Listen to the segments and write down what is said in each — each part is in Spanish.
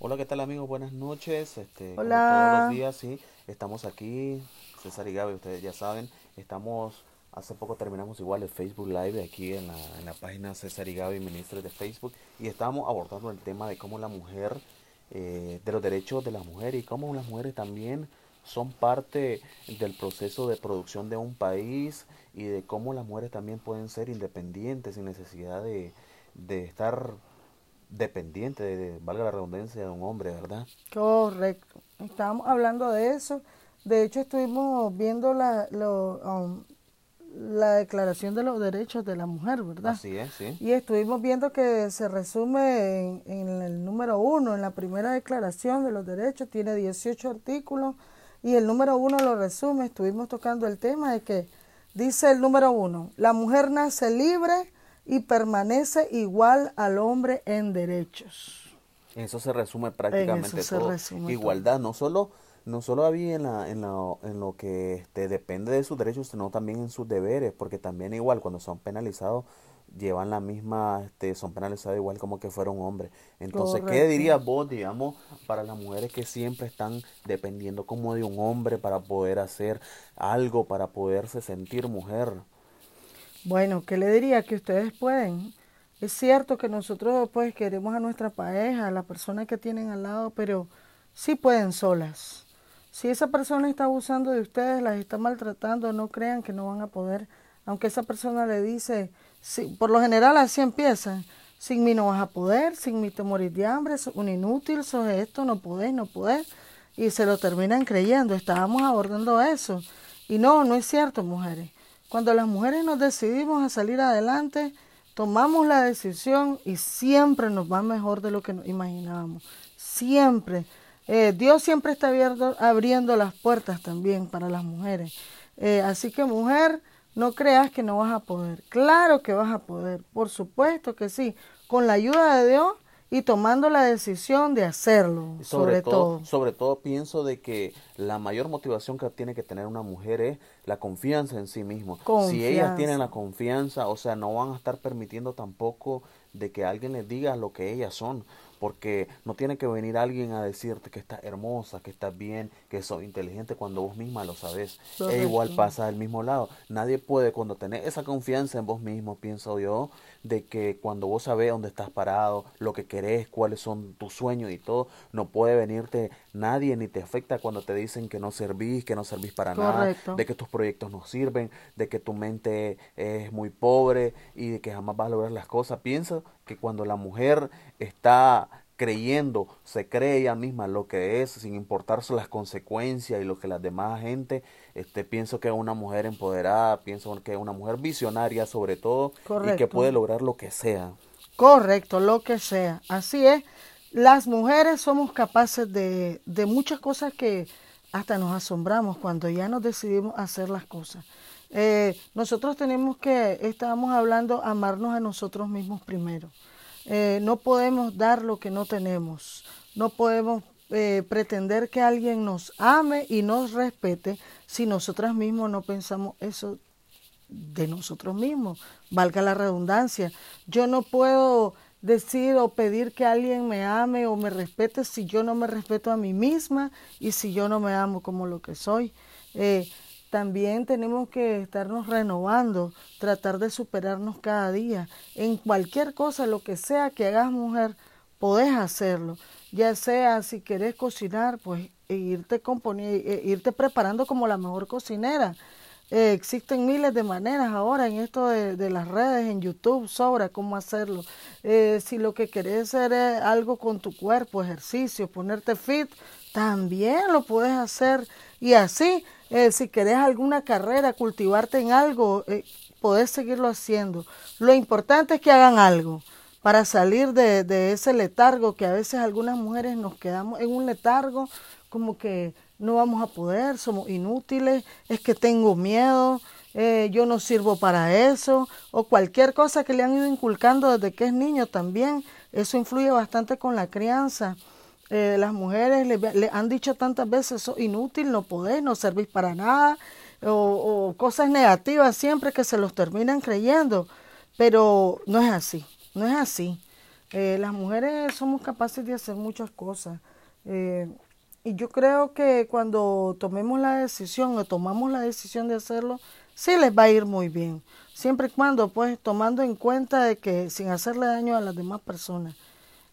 Hola, ¿qué tal amigos? Buenas noches. Este, como Hola. todos los días, sí, estamos aquí, César y Gaby, ustedes ya saben, estamos, hace poco terminamos igual el Facebook Live aquí en la, en la página César y Gaby, ministros de Facebook, y estábamos abordando el tema de cómo la mujer, eh, de los derechos de la mujer y cómo las mujeres también son parte del proceso de producción de un país y de cómo las mujeres también pueden ser independientes sin necesidad de, de estar dependiente, de, valga la redundancia, de un hombre, ¿verdad? Correcto. Estábamos hablando de eso. De hecho, estuvimos viendo la, lo, um, la Declaración de los Derechos de la Mujer, ¿verdad? Así es, sí. Y estuvimos viendo que se resume en, en el número uno, en la primera Declaración de los Derechos, tiene 18 artículos y el número uno lo resume. Estuvimos tocando el tema de que dice el número uno, la mujer nace libre y permanece igual al hombre en derechos. Eso se resume prácticamente todo. resume Igualdad, no solo, no solo había en, la, en, la, en lo que este, depende de sus derechos, sino también en sus deberes, porque también igual cuando son penalizados, llevan la misma, este, son penalizados igual como que fuera un hombre. Entonces, ¿qué dirías vos, digamos, para las mujeres que siempre están dependiendo como de un hombre para poder hacer algo, para poderse sentir mujer? Bueno, ¿qué le diría? Que ustedes pueden. Es cierto que nosotros pues queremos a nuestra pareja, a la persona que tienen al lado, pero sí pueden solas. Si esa persona está abusando de ustedes, las está maltratando, no crean que no van a poder. Aunque esa persona le dice, sí, por lo general así empiezan, sin mí no vas a poder, sin mí te morís de hambre, sos un inútil, sos esto, no podés, no podés. Y se lo terminan creyendo. Estábamos abordando eso. Y no, no es cierto, mujeres. Cuando las mujeres nos decidimos a salir adelante, tomamos la decisión y siempre nos va mejor de lo que nos imaginábamos. Siempre. Eh, Dios siempre está abierto- abriendo las puertas también para las mujeres. Eh, así que mujer, no creas que no vas a poder. Claro que vas a poder, por supuesto que sí, con la ayuda de Dios y tomando la decisión de hacerlo, sobre, todo. sobre todo pienso de que la mayor motivación que tiene que tener una mujer es la confianza en sí mismo. Si ellas tienen la confianza, o sea, no van a estar permitiendo tampoco de que alguien les diga lo que ellas son, porque no tiene que venir alguien a decirte que estás hermosa, que estás bien, que sos inteligente cuando vos misma lo sabes. E igual pasa del mismo lado. Nadie puede cuando tenés esa confianza en vos mismo, pienso yo, de que cuando vos sabés dónde estás parado, lo que querés, cuáles son tus sueños y todo, no puede venirte nadie ni te afecta cuando te dicen que no servís, que no servís para nada, de que tus proyectos no sirven, de que tu mente es muy pobre y de que jamás vas a lograr las cosas. Pienso que cuando la mujer está creyendo, se cree ella misma lo que es, sin importarse las consecuencias y lo que la demás gente, este, pienso que es una mujer empoderada, pienso que es una mujer visionaria sobre todo y que puede lograr lo que sea. Correcto, lo que sea. Así es. Las mujeres somos capaces de, de muchas cosas que hasta nos asombramos cuando ya nos decidimos hacer las cosas. Eh, nosotros tenemos que, estábamos hablando, amarnos a nosotros mismos primero. Eh, no podemos dar lo que no tenemos. No podemos eh, pretender que alguien nos ame y nos respete si nosotras mismos no pensamos eso de nosotros mismos, valga la redundancia. Yo no puedo decir o pedir que alguien me ame o me respete si yo no me respeto a mí misma y si yo no me amo como lo que soy. Eh, también tenemos que estarnos renovando, tratar de superarnos cada día. En cualquier cosa, lo que sea que hagas mujer, podés hacerlo. Ya sea si querés cocinar, pues e irte, e irte preparando como la mejor cocinera. Eh, existen miles de maneras ahora en esto de, de las redes, en YouTube, sobra cómo hacerlo. Eh, si lo que querés hacer es algo con tu cuerpo, ejercicio, ponerte fit, también lo puedes hacer. Y así, eh, si querés alguna carrera, cultivarte en algo, eh, podés seguirlo haciendo. Lo importante es que hagan algo para salir de, de ese letargo que a veces algunas mujeres nos quedamos en un letargo como que no vamos a poder, somos inútiles, es que tengo miedo, eh, yo no sirvo para eso, o cualquier cosa que le han ido inculcando desde que es niño también, eso influye bastante con la crianza. Eh, las mujeres le, han dicho tantas veces, sos inútil, no podés, no servís para nada, o, o cosas negativas siempre que se los terminan creyendo, pero no es así, no es así. Eh, las mujeres somos capaces de hacer muchas cosas. Eh, y yo creo que cuando tomemos la decisión o tomamos la decisión de hacerlo, sí les va a ir muy bien. Siempre y cuando, pues, tomando en cuenta de que sin hacerle daño a las demás personas.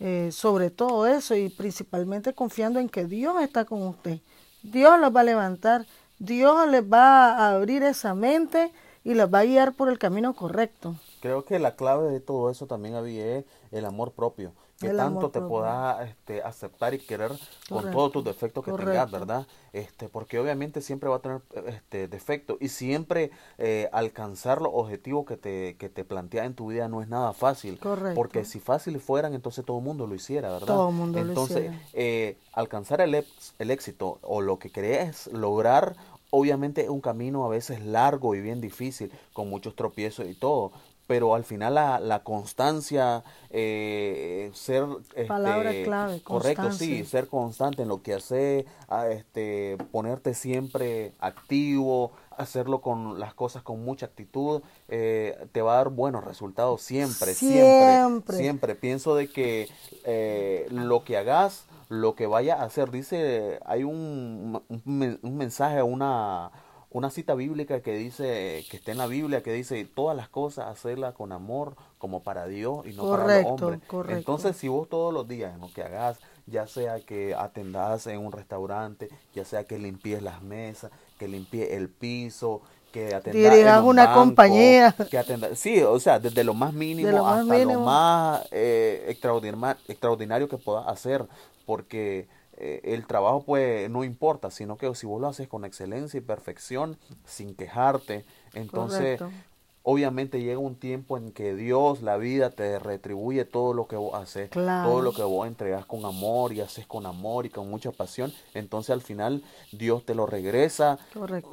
Eh, sobre todo eso y principalmente confiando en que Dios está con usted. Dios los va a levantar, Dios les va a abrir esa mente y los va a guiar por el camino correcto. Creo que la clave de todo eso también había el amor propio que tanto te puedas este, aceptar y querer con todos tus defectos que tengas, ¿verdad? Este, porque obviamente siempre va a tener este defectos y siempre eh, alcanzar los objetivos que te, que te plantea en tu vida no es nada fácil. Correcto. Porque si fácil fueran, entonces todo el mundo lo hiciera, ¿verdad? Todo el mundo entonces, lo hiciera. Eh, alcanzar el, el éxito o lo que querés lograr obviamente es un camino a veces largo y bien difícil, con muchos tropiezos y todo, pero al final la, la constancia, eh, ser... Palabra este, clave, Correcto, sí, ser constante en lo que hace, este, ponerte siempre activo, hacerlo con las cosas con mucha actitud, eh, te va a dar buenos resultados siempre, siempre, siempre. Pienso de que eh, lo que hagas, lo que vaya a hacer, dice, hay un, un, un mensaje, una una cita bíblica que dice, que está en la Biblia, que dice, todas las cosas hacerlas con amor como para Dios y no para los hombres. Entonces, si vos todos los días en lo que hagas, ya sea que atendas en un restaurante, ya sea que limpies las mesas, que limpies el piso, que atendas en un una compañía. Que atendas, sí, o sea, desde lo más mínimo lo hasta más lo más eh, extraordinario, extraordinario que puedas hacer, porque eh, el trabajo pues no importa, sino que si vos lo haces con excelencia y perfección, sin quejarte, entonces obviamente llega un tiempo en que Dios, la vida, te retribuye todo lo que vos haces, todo lo que vos entregas con amor y haces con amor y con mucha pasión, entonces al final Dios te lo regresa.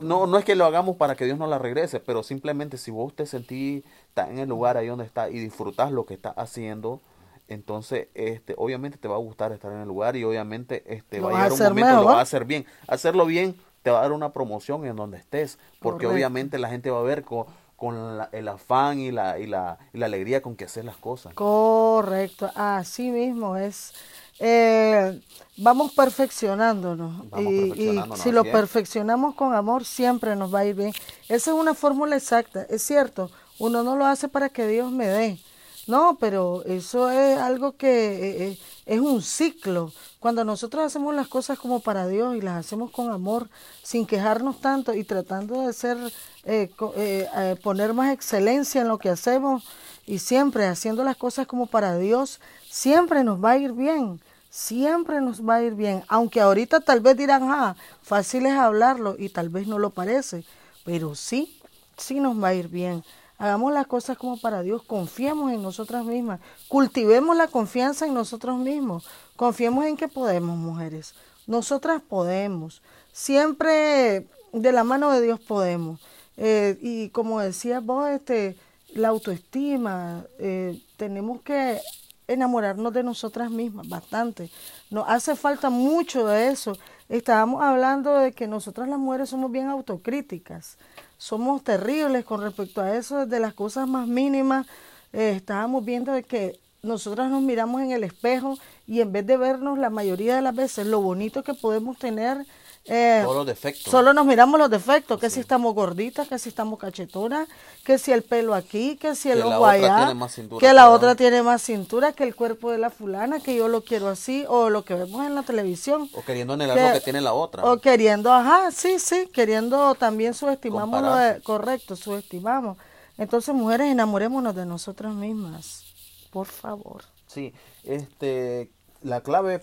No, no es que lo hagamos para que Dios no la regrese, pero simplemente si vos te sentís en el lugar ahí donde está y disfrutas lo que estás haciendo, entonces este obviamente te va a gustar estar en el lugar y obviamente este va a llegar un momento lo va a hacer bien. Hacerlo bien te va a dar una promoción en donde estés porque obviamente la gente va a ver con, con el afán y la, y, la, y la alegría con que haces las cosas. Correcto así mismo es. Eh, vamos perfeccionándonos y, si lo perfeccionamos con amor siempre nos va a ir bien. Esa es una fórmula exacta es cierto uno no lo hace para que Dios me dé no, pero eso es algo que eh, eh, es un ciclo. Cuando nosotros hacemos las cosas como para Dios y las hacemos con amor, sin quejarnos tanto y tratando de ser, eh, poner más excelencia en lo que hacemos y siempre haciendo las cosas como para Dios, siempre nos va a ir bien. Siempre nos va a ir bien. Aunque ahorita tal vez dirán, ah, fácil es hablarlo y tal vez no lo parece, pero sí, sí nos va a ir bien. Hagamos las cosas como para Dios, confiemos en nosotras mismas, cultivemos la confianza en nosotros mismos, confiemos en que podemos, mujeres. Nosotras podemos, siempre de la mano de Dios podemos. Eh, y como decías vos, este, la autoestima, eh, tenemos que enamorarnos de nosotras mismas bastante. Nos hace falta mucho de eso. Estábamos hablando de que nosotras las mujeres somos bien autocríticas somos terribles con respecto a eso, desde las cosas más mínimas. Eh, estábamos viendo que nosotras nos miramos en el espejo y en vez de vernos la mayoría de las veces lo bonito que podemos tener, eh, los defectos. Solo nos miramos los defectos, que si estamos gorditas, que si estamos cachetonas, que si el pelo aquí, que si el ojo allá, que la otra tiene más cintura, que el cuerpo de la fulana, que yo lo quiero así, o lo que vemos en la televisión. O queriendo anhelar lo que tiene la otra. O queriendo, ajá, sí, sí, queriendo también subestimamos lo de, correcto, subestimamos. Entonces, mujeres, enamorémonos de nosotras mismas, por favor. Sí, este, la clave,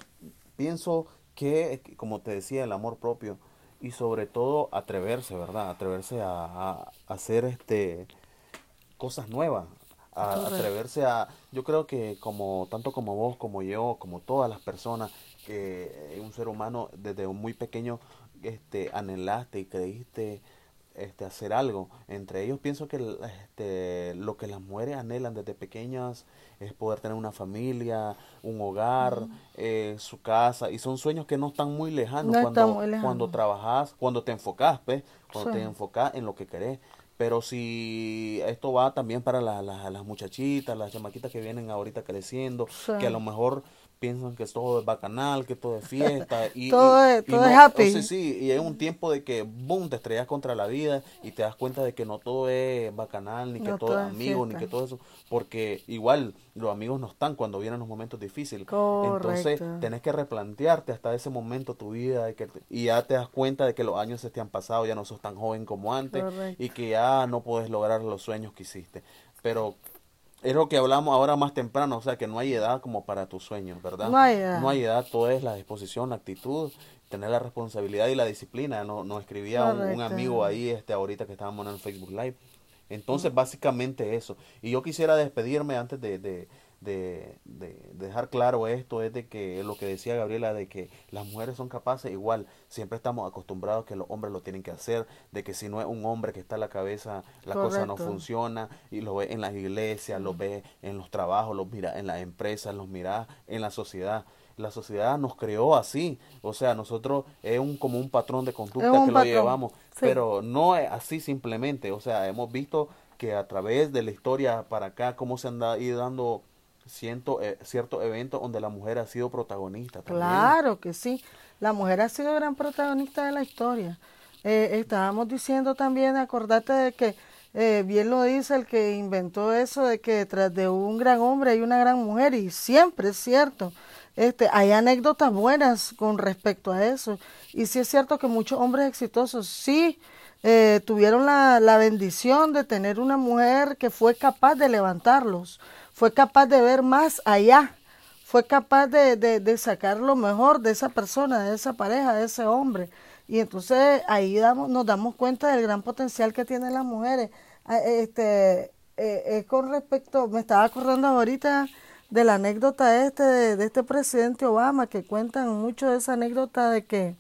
pienso que, como te decía, el amor propio y sobre todo atreverse, ¿verdad? Atreverse a, hacer este cosas nuevas, a, atreverse a, yo creo que como tanto como vos, como yo, como todas las personas que un ser humano desde muy pequeño este anhelaste y creíste este hacer algo entre ellos pienso que este, lo que las mujeres anhelan desde pequeñas es poder tener una familia, un hogar, eh, su casa, y son sueños que no están muy lejanos cuando, cuando trabajas, cuando te enfocas, pues, cuando te enfocas en lo que querés. Pero si esto va también para la- la- las muchachitas, las chamaquitas que vienen ahorita creciendo, Sí. que a lo mejor piensan que todo es bacanal, que todo es fiesta. Y, Todo y- es- y todo es no- happy. o sea, sí, y hay un tiempo de que, boom, te estrellas contra la vida y te das cuenta de que no todo es bacanal, ni que No todo todo es amigo, ni que todo eso. Porque igual los amigos no están cuando vienen los momentos difíciles. Entonces Correcto. tenés que replantearte hasta ese momento tu vida de que, y ya te das cuenta de que los años se te han pasado, ya no sos tan joven como antes Correcto. y que ya no puedes lograr los sueños que hiciste. Pero es lo que hablamos ahora más temprano, o sea que no hay edad como para tus sueños, ¿verdad? No hay edad. No hay edad, todo es la disposición, la actitud, tener la responsabilidad y la disciplina. Nos no escribía un, un amigo ahí este ahorita que estábamos en el Facebook Live. Entonces, básicamente eso. Y yo quisiera despedirme antes de, de, de, de dejar claro esto, es de que lo que decía Gabriela, de que las mujeres son capaces, igual, siempre estamos acostumbrados que los hombres lo tienen que hacer, de que si no es un hombre que está a la cabeza, la cosa no funciona, y lo ve en las iglesias, lo ve en los trabajos, lo mira en las empresas, los mira en la sociedad. La sociedad nos creó así, o sea, nosotros es un como un patrón de conducta que lo llevamos, sí. pero no es así simplemente, o sea, hemos visto que a través de la historia para acá, cómo se han da- ido dando ciento, eh, ciertos eventos donde la mujer ha sido protagonista también. Claro que sí. La mujer ha sido gran protagonista de la historia. Eh, estábamos diciendo también, acordate de que eh, bien lo dice el que inventó eso de que detrás de un gran hombre hay una gran mujer y siempre es cierto. Este, hay anécdotas buenas con respecto a eso. Y sí es cierto que muchos hombres exitosos sí eh, tuvieron la, la bendición de tener una mujer que fue capaz de levantarlos, fue capaz de ver más allá fue capaz de, de, sacar lo mejor de esa persona, de esa pareja, de ese hombre. Y entonces ahí damos, nos damos cuenta del gran potencial que tienen las mujeres. Ah, Este, eh, eh, con respecto, me estaba acordando ahorita de la anécdota este de, de este presidente Obama, que cuentan mucho de esa anécdota de que,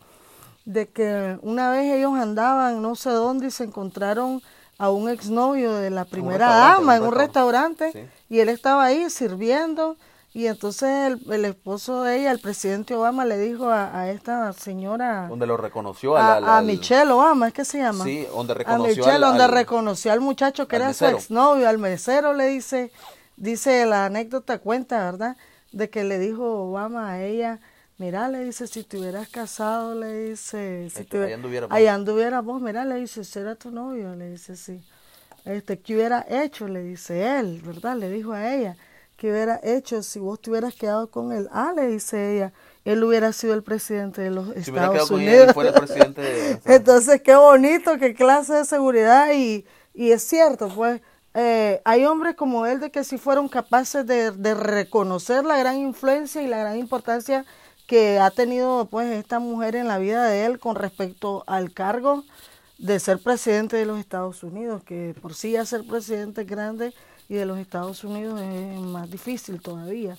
de que una vez ellos andaban no sé dónde y se encontraron a un exnovio de la primera dama en un restaurante. Sí. y él estaba ahí sirviendo y entonces el, el esposo de ella, el presidente Obama, le dijo a, a esta señora, Donde lo reconoció a, al- a al- Michelle Obama, ¿es que se llama? Sí, donde a reconoció Michelle, al- donde al- reconoció al muchacho que al era su exnovio, al mesero le dice, dice la anécdota cuenta, ¿verdad? De que le dijo Obama a ella, mira, le dice, si te hubieras casado, le dice, si te, ahí anduvieras vos. ahí anduvieras vos, mira, le dice, ese era tu novio, le dice, sí. Este, ¿qué hubiera hecho? Le dice él, ¿verdad? Le dijo a ella, ¿qué hubiera hecho si vos te hubieras quedado con él? Ah, le dice ella, él hubiera sido el presidente de los Si hubiera quedado Estados con ella, Unidos. él fuera el presidente de... Entonces, qué bonito, qué clase de seguridad. Y, y es cierto, pues, eh, hay hombres como él de que si fueron capaces de, de reconocer la gran influencia y la gran importancia que ha tenido, pues, esta mujer en la vida de él con respecto al cargo de ser presidente de los Estados Unidos, que por sí ya ser presidente es grande y de los Estados Unidos es más difícil todavía.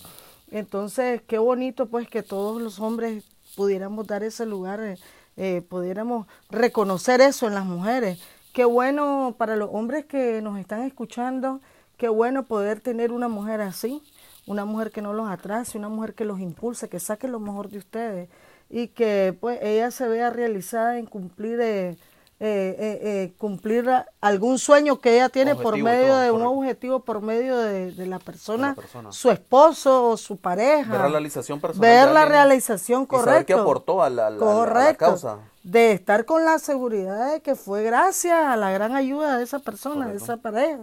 Entonces, qué bonito pues que todos los hombres pudiéramos dar ese lugar, eh, eh, pudiéramos reconocer eso en las mujeres. Qué bueno para los hombres que nos están escuchando, qué bueno poder tener una mujer así, una mujer que no los atrase, una mujer que los impulse, que saque lo mejor de ustedes y que pues ella se vea realizada en cumplir eh, eh, eh, eh, cumplir algún sueño que ella tiene por medio todo, de un objetivo, por medio de, de la persona, persona. su esposo o su pareja. Ver la realización personal Ver la realización correcta. saber qué aportó a la- a causa. De estar con la seguridad de que fue gracias a la gran ayuda de esa persona, de esa pareja.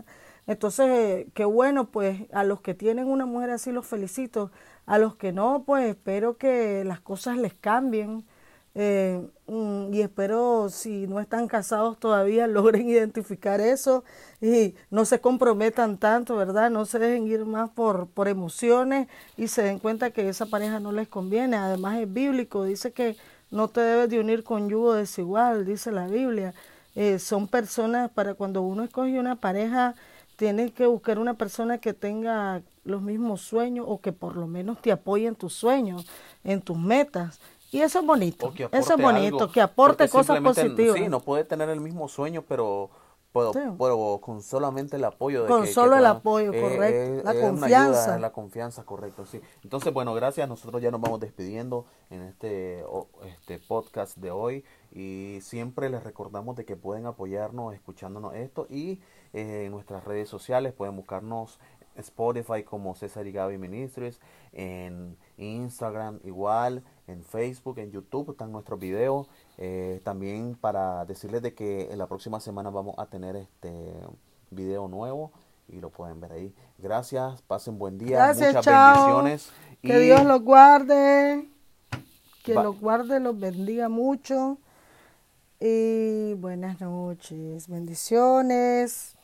Entonces, qué bueno, pues a los que tienen una mujer así los felicito. A los que no, pues espero que las cosas les cambien. Eh, mm, y espero, si no están casados todavía, logren identificar eso y no se comprometan tanto, ¿verdad? No se dejen ir más por, por emociones y se den cuenta que esa pareja no les conviene. Además es bíblico, dice que no te debes de unir con yugo desigual, dice la Biblia. Eh, son personas, para cuando uno escoge una pareja, tienes que buscar una persona que tenga los mismos sueños o que por lo menos te apoye en tus sueños, en tus metas. Y eso es bonito, eso es bonito, algo, que aporte cosas positivas. Sí, no puede tener el mismo sueño, pero Pero, Sí. pero con solamente el apoyo de Con que- que solo el apoyo, eh, correcto. eh, La una confianza. ayuda, la confianza, correcto, sí. Entonces, bueno, gracias. Nosotros ya nos vamos despidiendo en este, este podcast de hoy. Y siempre les recordamos de que pueden apoyarnos escuchándonos esto. Y eh, en nuestras redes sociales pueden buscarnos Spotify como César y Gaby Ministries. En Instagram igual. En Facebook, en YouTube están nuestros videos. Eh, también para decirles de que en la próxima semana vamos a tener este video nuevo y lo pueden ver ahí. Gracias, pasen buen día, Gracias, muchas chao. bendiciones. Que y Dios los guarde, que Va- los guarde, los bendiga mucho. Y buenas noches, bendiciones.